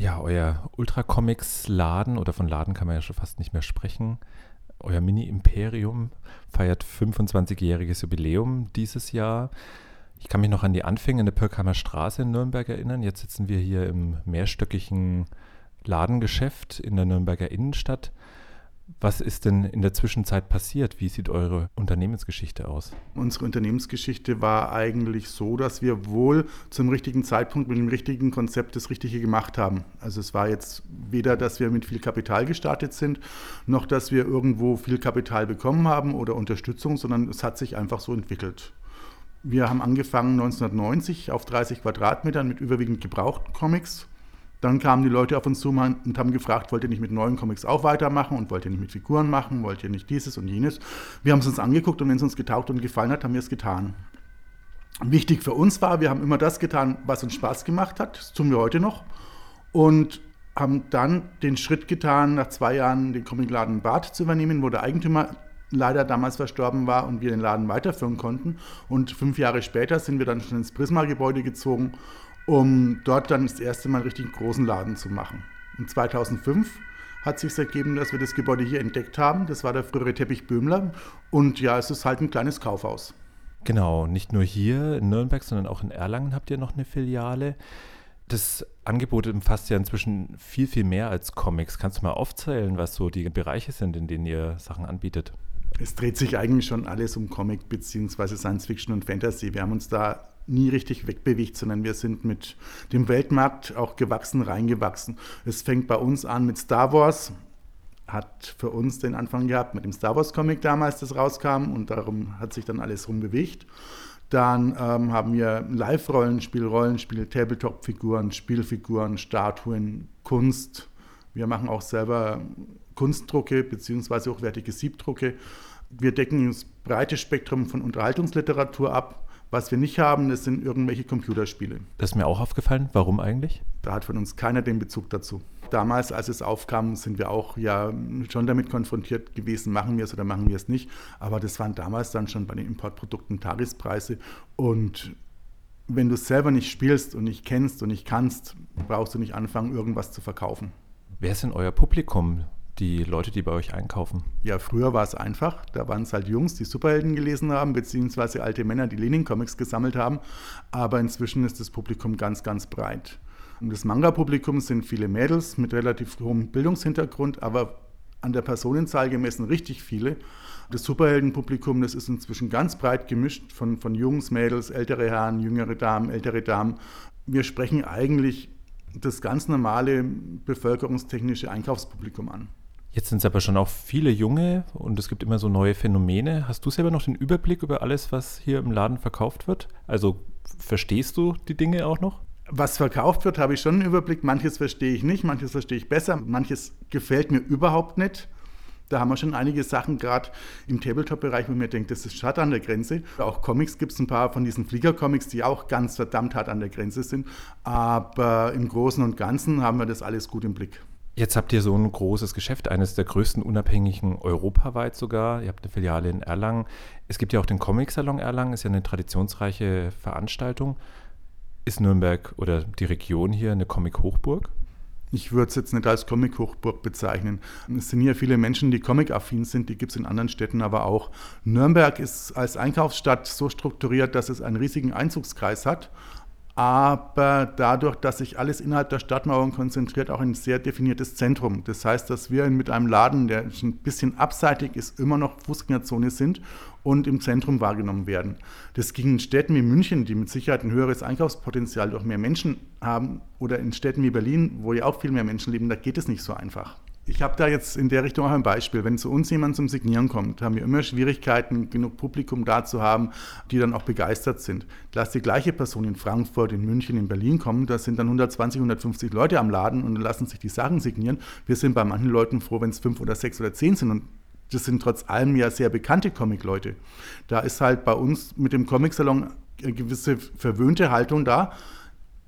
Ja, euer Ultra Comics Laden oder von Laden kann man ja schon fast nicht mehr sprechen. Euer Mini-Imperium feiert 25-jähriges Jubiläum dieses Jahr. Ich kann mich noch an die Anfänge in der Pirkheimer Straße in Nürnberg erinnern. Jetzt sitzen wir hier im mehrstöckigen Ladengeschäft in der Nürnberger Innenstadt. Was ist denn in der Zwischenzeit passiert? Wie sieht eure Unternehmensgeschichte aus? Unsere Unternehmensgeschichte war eigentlich so, dass wir wohl zum richtigen Zeitpunkt mit dem richtigen Konzept das Richtige gemacht haben. Also es war jetzt weder, dass wir mit viel Kapital gestartet sind, noch dass wir irgendwo viel Kapital bekommen haben oder Unterstützung, sondern es hat sich einfach so entwickelt. Wir haben angefangen 1990 auf 30 Quadratmetern mit überwiegend gebrauchten Comics dann kamen die Leute auf uns zu und haben gefragt, wollt ihr nicht mit neuen Comics auch weitermachen und wollt ihr nicht mit Figuren machen, wollt ihr nicht dieses und jenes. Wir haben es uns angeguckt und wenn es uns getaugt und gefallen hat, haben wir es getan. Wichtig für uns war, wir haben immer das getan, was uns Spaß gemacht hat, das tun wir heute noch und haben dann den Schritt getan, nach zwei Jahren den Comicladen Bad zu übernehmen, wo der Eigentümer leider damals verstorben war und wir den Laden weiterführen konnten. Und fünf Jahre später sind wir dann schon ins Prisma-Gebäude gezogen um dort dann das erste Mal einen richtig großen Laden zu machen. Und 2005 hat sich ergeben, dass wir das Gebäude hier entdeckt haben. Das war der frühere Teppich Böhmler. Und ja, es ist halt ein kleines Kaufhaus. Genau, nicht nur hier in Nürnberg, sondern auch in Erlangen habt ihr noch eine Filiale. Das Angebot umfasst ja inzwischen viel, viel mehr als Comics. Kannst du mal aufzählen, was so die Bereiche sind, in denen ihr Sachen anbietet? Es dreht sich eigentlich schon alles um Comic bzw. Science Fiction und Fantasy. Wir haben uns da nie richtig wegbewegt, sondern wir sind mit dem Weltmarkt auch gewachsen, reingewachsen. Es fängt bei uns an mit Star Wars, hat für uns den Anfang gehabt mit dem Star Wars Comic damals, das rauskam und darum hat sich dann alles rumbewegt. Dann ähm, haben wir Live-Rollenspiel, Rollenspiel, Tabletop-Figuren, Spielfiguren, Statuen, Kunst. Wir machen auch selber Kunstdrucke bzw. hochwertige Siebdrucke. Wir decken das breite Spektrum von Unterhaltungsliteratur ab was wir nicht haben, das sind irgendwelche Computerspiele. Das ist mir auch aufgefallen. Warum eigentlich? Da hat von uns keiner den Bezug dazu. Damals, als es aufkam, sind wir auch ja schon damit konfrontiert gewesen, machen wir es oder machen wir es nicht. Aber das waren damals dann schon bei den Importprodukten Tagespreise. Und wenn du es selber nicht spielst und nicht kennst und nicht kannst, brauchst du nicht anfangen, irgendwas zu verkaufen. Wer ist denn euer Publikum? Die Leute, die bei euch einkaufen? Ja, früher war es einfach. Da waren es halt Jungs, die Superhelden gelesen haben, beziehungsweise alte Männer, die Lenin-Comics gesammelt haben. Aber inzwischen ist das Publikum ganz, ganz breit. Und das Manga-Publikum sind viele Mädels mit relativ hohem Bildungshintergrund, aber an der Personenzahl gemessen richtig viele. Das Superheldenpublikum, das ist inzwischen ganz breit gemischt von, von Jungs, Mädels, ältere Herren, jüngere Damen, ältere Damen. Wir sprechen eigentlich das ganz normale bevölkerungstechnische Einkaufspublikum an. Jetzt sind es aber schon auch viele junge und es gibt immer so neue Phänomene. Hast du selber noch den Überblick über alles, was hier im Laden verkauft wird? Also verstehst du die Dinge auch noch? Was verkauft wird, habe ich schon einen Überblick. Manches verstehe ich nicht, manches verstehe ich besser, manches gefällt mir überhaupt nicht. Da haben wir schon einige Sachen, gerade im Tabletop-Bereich, wo mir denkt, das ist schade an der Grenze. Auch Comics gibt es ein paar von diesen Flieger-Comics, die auch ganz verdammt hart an der Grenze sind. Aber im Großen und Ganzen haben wir das alles gut im Blick. Jetzt habt ihr so ein großes Geschäft, eines der größten unabhängigen europaweit sogar. Ihr habt eine Filiale in Erlangen. Es gibt ja auch den Comic-Salon Erlangen, ist ja eine traditionsreiche Veranstaltung. Ist Nürnberg oder die Region hier eine Comic-Hochburg? Ich würde es jetzt nicht als Comic-Hochburg bezeichnen. Es sind hier viele Menschen, die comic-affin sind, die gibt es in anderen Städten aber auch. Nürnberg ist als Einkaufsstadt so strukturiert, dass es einen riesigen Einzugskreis hat aber dadurch, dass sich alles innerhalb der Stadtmauern konzentriert, auch ein sehr definiertes Zentrum. Das heißt, dass wir mit einem Laden, der ein bisschen abseitig ist, immer noch Fußgängerzone sind und im Zentrum wahrgenommen werden. Das ging in Städten wie München, die mit Sicherheit ein höheres Einkaufspotenzial durch mehr Menschen haben, oder in Städten wie Berlin, wo ja auch viel mehr Menschen leben, da geht es nicht so einfach. Ich habe da jetzt in der Richtung auch ein Beispiel. Wenn zu uns jemand zum Signieren kommt, haben wir immer Schwierigkeiten, genug Publikum da zu haben, die dann auch begeistert sind. Lass die gleiche Person in Frankfurt, in München, in Berlin kommen, da sind dann 120, 150 Leute am Laden und lassen sich die Sachen signieren. Wir sind bei manchen Leuten froh, wenn es fünf oder sechs oder zehn sind und das sind trotz allem ja sehr bekannte Comic-Leute. Da ist halt bei uns mit dem Comic-Salon eine gewisse verwöhnte Haltung da.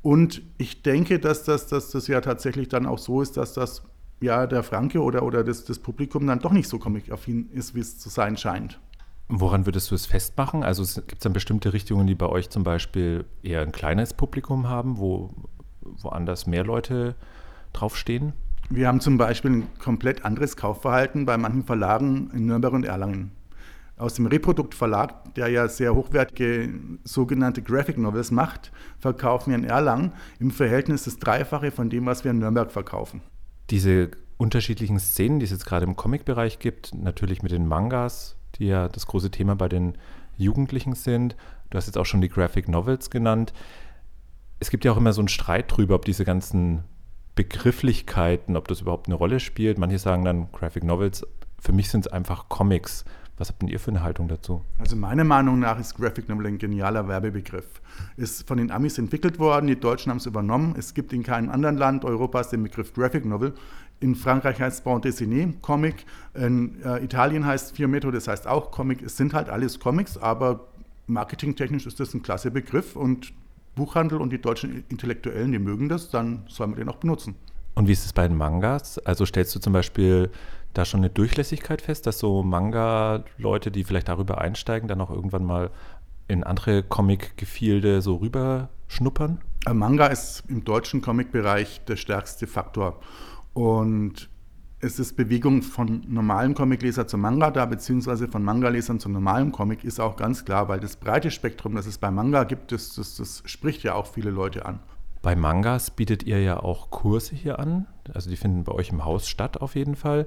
Und ich denke, dass das, dass das ja tatsächlich dann auch so ist, dass das ja der Franke oder, oder das, das Publikum dann doch nicht so comic-affin ist, wie es zu sein scheint. Woran würdest du es festmachen? Also gibt es dann bestimmte Richtungen, die bei euch zum Beispiel eher ein kleines Publikum haben, wo woanders mehr Leute draufstehen? Wir haben zum Beispiel ein komplett anderes Kaufverhalten bei manchen Verlagen in Nürnberg und Erlangen. Aus dem Reprodukt-Verlag, der ja sehr hochwertige sogenannte Graphic Novels macht, verkaufen wir in Erlangen im Verhältnis das Dreifache von dem, was wir in Nürnberg verkaufen. Diese unterschiedlichen Szenen, die es jetzt gerade im Comic-Bereich gibt, natürlich mit den Mangas, die ja das große Thema bei den Jugendlichen sind. Du hast jetzt auch schon die Graphic Novels genannt. Es gibt ja auch immer so einen Streit drüber, ob diese ganzen Begrifflichkeiten, ob das überhaupt eine Rolle spielt. Manche sagen dann Graphic Novels. Für mich sind es einfach Comics. Was habt denn ihr für eine Haltung dazu? Also meiner Meinung nach ist Graphic Novel ein genialer Werbebegriff. Ist von den Amis entwickelt worden, die Deutschen haben es übernommen. Es gibt in keinem anderen Land Europas den Begriff Graphic Novel. In Frankreich heißt es Bande dessinée, Comic. In äh, Italien heißt es Metro, das heißt auch Comic. Es sind halt alles Comics, aber marketingtechnisch ist das ein klasse Begriff und Buchhandel und die deutschen Intellektuellen, die mögen das, dann soll man den auch benutzen. Und wie ist es bei den Mangas? Also stellst du zum Beispiel da schon eine Durchlässigkeit fest, dass so Manga-Leute, die vielleicht darüber einsteigen, dann auch irgendwann mal in andere Comic-Gefilde so rüber schnuppern? Manga ist im deutschen Comic-Bereich der stärkste Faktor. Und es ist Bewegung von normalen Comicleser zum Manga da, beziehungsweise von Manga-Lesern zum normalen Comic, ist auch ganz klar, weil das breite Spektrum, das es bei Manga gibt, das, das, das spricht ja auch viele Leute an. Bei Mangas bietet ihr ja auch Kurse hier an. Also die finden bei euch im Haus statt auf jeden Fall.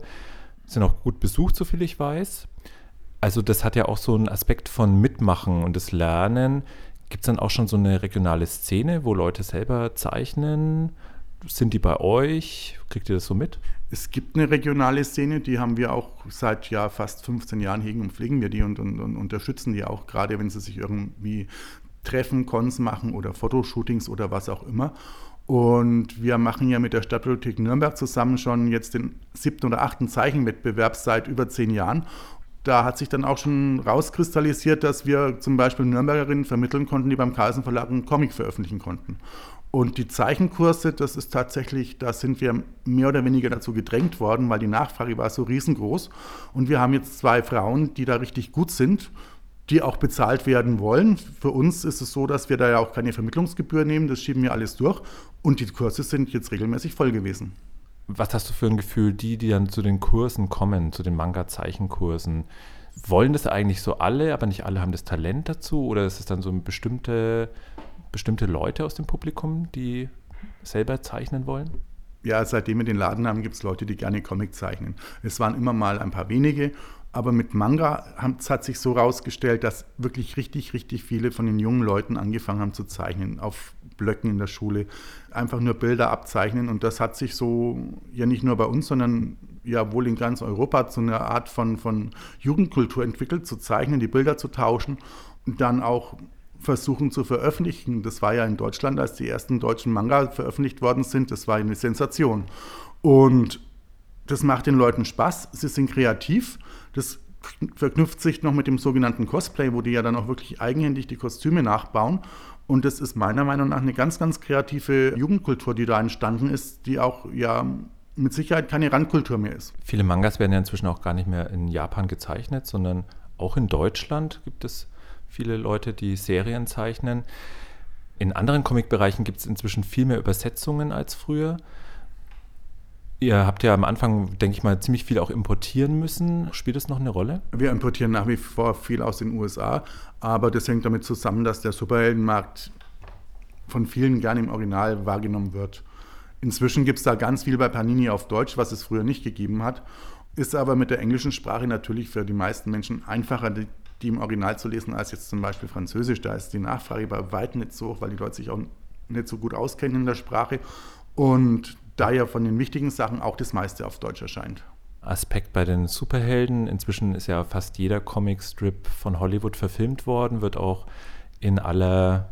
Sind auch gut besucht, soviel ich weiß. Also das hat ja auch so einen Aspekt von Mitmachen und das Lernen. Gibt es dann auch schon so eine regionale Szene, wo Leute selber zeichnen? Sind die bei euch? Kriegt ihr das so mit? Es gibt eine regionale Szene, die haben wir auch seit ja fast 15 Jahren hegen und pflegen wir die und, und, und unterstützen die auch, gerade wenn sie sich irgendwie treffen, Cons machen oder Fotoshootings oder was auch immer. Und wir machen ja mit der Stadtbibliothek Nürnberg zusammen schon jetzt den siebten oder achten Zeichenwettbewerb seit über zehn Jahren. Da hat sich dann auch schon rauskristallisiert, dass wir zum Beispiel Nürnbergerinnen vermitteln konnten, die beim Carlsen Verlag einen Comic veröffentlichen konnten. Und die Zeichenkurse, das ist tatsächlich, da sind wir mehr oder weniger dazu gedrängt worden, weil die Nachfrage war so riesengroß. Und wir haben jetzt zwei Frauen, die da richtig gut sind, die auch bezahlt werden wollen. Für uns ist es so, dass wir da ja auch keine Vermittlungsgebühr nehmen, das schieben wir alles durch. Und die Kurse sind jetzt regelmäßig voll gewesen. Was hast du für ein Gefühl, die, die dann zu den Kursen kommen, zu den Manga-Zeichenkursen, wollen das eigentlich so alle, aber nicht alle haben das Talent dazu? Oder ist es dann so bestimmte bestimmte Leute aus dem Publikum, die selber zeichnen wollen? Ja, seitdem wir den Laden haben, gibt es Leute, die gerne Comic zeichnen. Es waren immer mal ein paar wenige, aber mit Manga hat sich so herausgestellt, dass wirklich richtig, richtig viele von den jungen Leuten angefangen haben zu zeichnen, auf Blöcken in der Schule, einfach nur Bilder abzeichnen. Und das hat sich so, ja nicht nur bei uns, sondern ja wohl in ganz Europa zu einer Art von, von Jugendkultur entwickelt, zu zeichnen, die Bilder zu tauschen und dann auch versuchen zu veröffentlichen. Das war ja in Deutschland, als die ersten deutschen Manga veröffentlicht worden sind, das war eine Sensation. Und das macht den Leuten Spaß, sie sind kreativ, das verknüpft sich noch mit dem sogenannten Cosplay, wo die ja dann auch wirklich eigenhändig die Kostüme nachbauen. Und das ist meiner Meinung nach eine ganz, ganz kreative Jugendkultur, die da entstanden ist, die auch ja mit Sicherheit keine Randkultur mehr ist. Viele Mangas werden ja inzwischen auch gar nicht mehr in Japan gezeichnet, sondern auch in Deutschland gibt es viele Leute, die Serien zeichnen. In anderen Comic-Bereichen gibt es inzwischen viel mehr Übersetzungen als früher. Ihr habt ja am Anfang, denke ich mal, ziemlich viel auch importieren müssen. Spielt das noch eine Rolle? Wir importieren nach wie vor viel aus den USA, aber das hängt damit zusammen, dass der Superheldenmarkt von vielen gerne im Original wahrgenommen wird. Inzwischen gibt es da ganz viel bei Panini auf Deutsch, was es früher nicht gegeben hat. Ist aber mit der englischen Sprache natürlich für die meisten Menschen einfacher, die im Original zu lesen, als jetzt zum Beispiel Französisch. Da ist die Nachfrage bei weitem nicht so hoch, weil die Leute sich auch nicht so gut auskennen in der Sprache. Und da ja von den wichtigen Sachen auch das meiste auf Deutsch erscheint. Aspekt bei den Superhelden. Inzwischen ist ja fast jeder Comicstrip von Hollywood verfilmt worden, wird auch in aller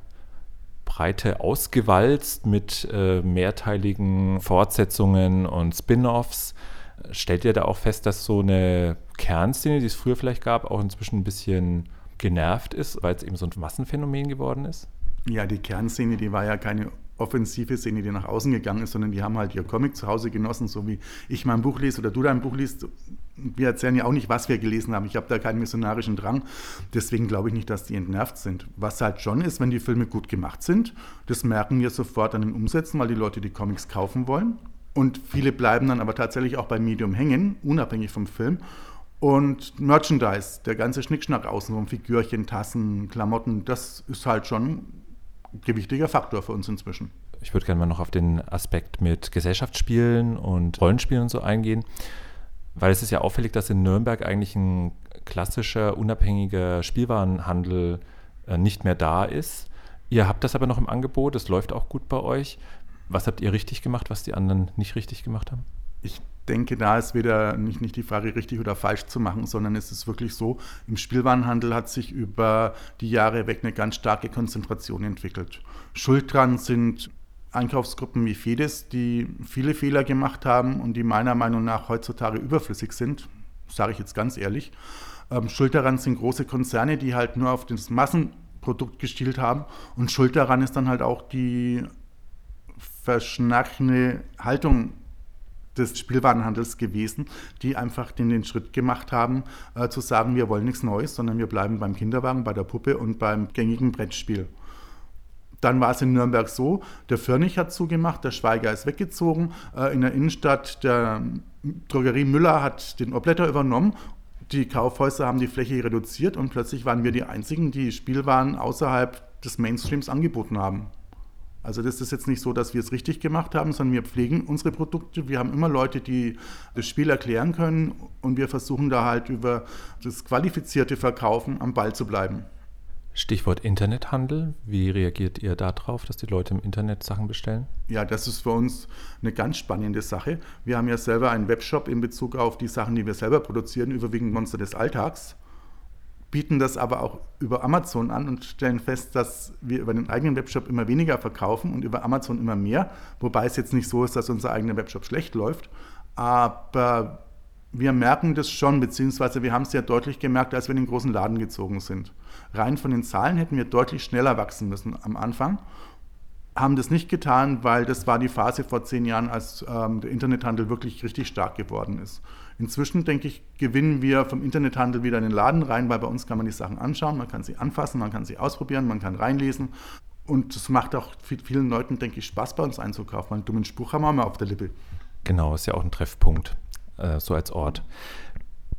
Breite ausgewalzt mit äh, mehrteiligen Fortsetzungen und Spin-offs. Stellt ihr da auch fest, dass so eine Kernszene, die es früher vielleicht gab, auch inzwischen ein bisschen genervt ist, weil es eben so ein Massenphänomen geworden ist? Ja, die Kernszene, die war ja keine offensive Szene, die nach außen gegangen ist, sondern die haben halt ihr Comic zu Hause genossen, so wie ich mein Buch lese oder du dein Buch liest. Wir erzählen ja auch nicht, was wir gelesen haben. Ich habe da keinen missionarischen Drang. Deswegen glaube ich nicht, dass die entnervt sind. Was halt schon ist, wenn die Filme gut gemacht sind, das merken wir sofort an den Umsätzen, weil die Leute die Comics kaufen wollen Und viele bleiben dann aber tatsächlich auch beim Medium hängen, unabhängig vom Film. Und Merchandise, der ganze Schnickschnack außenrum, Figürchen, Tassen, Klamotten, das ist halt schon gewichtiger Faktor für uns inzwischen. Ich würde gerne mal noch auf den Aspekt mit Gesellschaftsspielen und Rollenspielen und so eingehen, weil es ist ja auffällig, dass in Nürnberg eigentlich ein klassischer, unabhängiger Spielwarenhandel äh, nicht mehr da ist. Ihr habt das aber noch im Angebot, es läuft auch gut bei euch. Was habt ihr richtig gemacht, was die anderen nicht richtig gemacht haben? Ich denke, da ist wieder nicht, nicht die Frage, richtig oder falsch zu machen, sondern es ist wirklich so, im Spielwarenhandel hat sich über die Jahre weg eine ganz starke Konzentration entwickelt. Schuld dran sind Einkaufsgruppen wie Fedes, die viele Fehler gemacht haben und die meiner Meinung nach heutzutage überflüssig sind, sage ich jetzt ganz ehrlich. Ähm, schuld daran sind große Konzerne, die halt nur auf das Massenprodukt gestielt haben und schuld daran ist dann halt auch die verschnackene Haltung des Spielwarenhandels gewesen, die einfach den, den Schritt gemacht haben, äh, zu sagen, wir wollen nichts Neues, sondern wir bleiben beim Kinderwagen, bei der Puppe und beim gängigen Brettspiel. Dann war es in Nürnberg so, der Förnig hat zugemacht, der Schweiger ist weggezogen, äh, in der Innenstadt der Drogerie Müller hat den Obletter übernommen die Kaufhäuser haben die Fläche reduziert und plötzlich waren wir die Einzigen, die Spielwaren außerhalb des Mainstreams angeboten haben. Also das ist jetzt nicht so, dass wir es richtig gemacht haben, sondern wir pflegen unsere Produkte. Wir haben immer Leute, die das Spiel erklären können und wir versuchen da halt über das qualifizierte Verkaufen am Ball zu bleiben. Stichwort Internethandel. Wie reagiert ihr darauf, dass die Leute im Internet Sachen bestellen? Ja, das ist für uns eine ganz spannende Sache. Wir haben ja selber einen Webshop in Bezug auf die Sachen, die wir selber produzieren, überwiegend Monster des Alltags bieten das aber auch über Amazon an und stellen fest, dass wir über den eigenen Webshop immer weniger verkaufen und über Amazon immer mehr. Wobei es jetzt nicht so ist, dass unser eigener Webshop schlecht läuft. Aber wir merken das schon, beziehungsweise wir haben es ja deutlich gemerkt, als wir in den großen Laden gezogen sind. Rein von den Zahlen hätten wir deutlich schneller wachsen müssen am Anfang haben das nicht getan, weil das war die Phase vor zehn Jahren, als ähm, der Internethandel wirklich richtig stark geworden ist. Inzwischen, denke ich, gewinnen wir vom Internethandel wieder in den Laden rein, weil bei uns kann man die Sachen anschauen, man kann sie anfassen, man kann sie ausprobieren, man kann reinlesen. Und es macht auch vielen Leuten, denke ich, Spaß, bei uns einzukaufen. Einen dummen Spruch haben wir immer auf der Lippe. Genau, ist ja auch ein Treffpunkt, äh, so als Ort.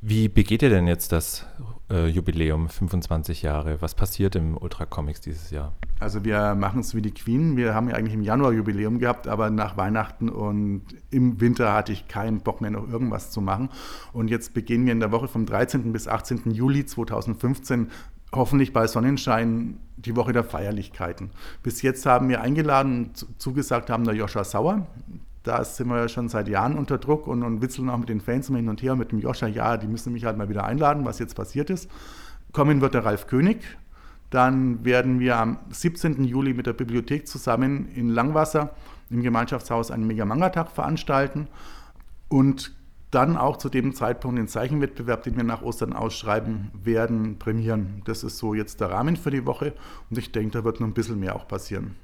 Wie begeht ihr denn jetzt das äh, Jubiläum, 25 Jahre? Was passiert im Ultra Comics dieses Jahr? Also wir machen es wie die Queen. Wir haben ja eigentlich im Januar Jubiläum gehabt, aber nach Weihnachten und im Winter hatte ich keinen Bock mehr noch irgendwas zu machen. Und jetzt beginnen wir in der Woche vom 13. bis 18. Juli 2015 hoffentlich bei Sonnenschein die Woche der Feierlichkeiten. Bis jetzt haben wir eingeladen, zugesagt haben der Joscha Sauer, da sind wir ja schon seit Jahren unter Druck und, und witzeln auch mit den Fans immer hin und her, mit dem Joscha, ja, die müssen mich halt mal wieder einladen, was jetzt passiert ist. Kommen wird der Ralf König. Dann werden wir am 17. Juli mit der Bibliothek zusammen in Langwasser im Gemeinschaftshaus einen Mega-Manga-Tag veranstalten und dann auch zu dem Zeitpunkt den Zeichenwettbewerb, den wir nach Ostern ausschreiben werden, prämieren. Das ist so jetzt der Rahmen für die Woche und ich denke, da wird noch ein bisschen mehr auch passieren.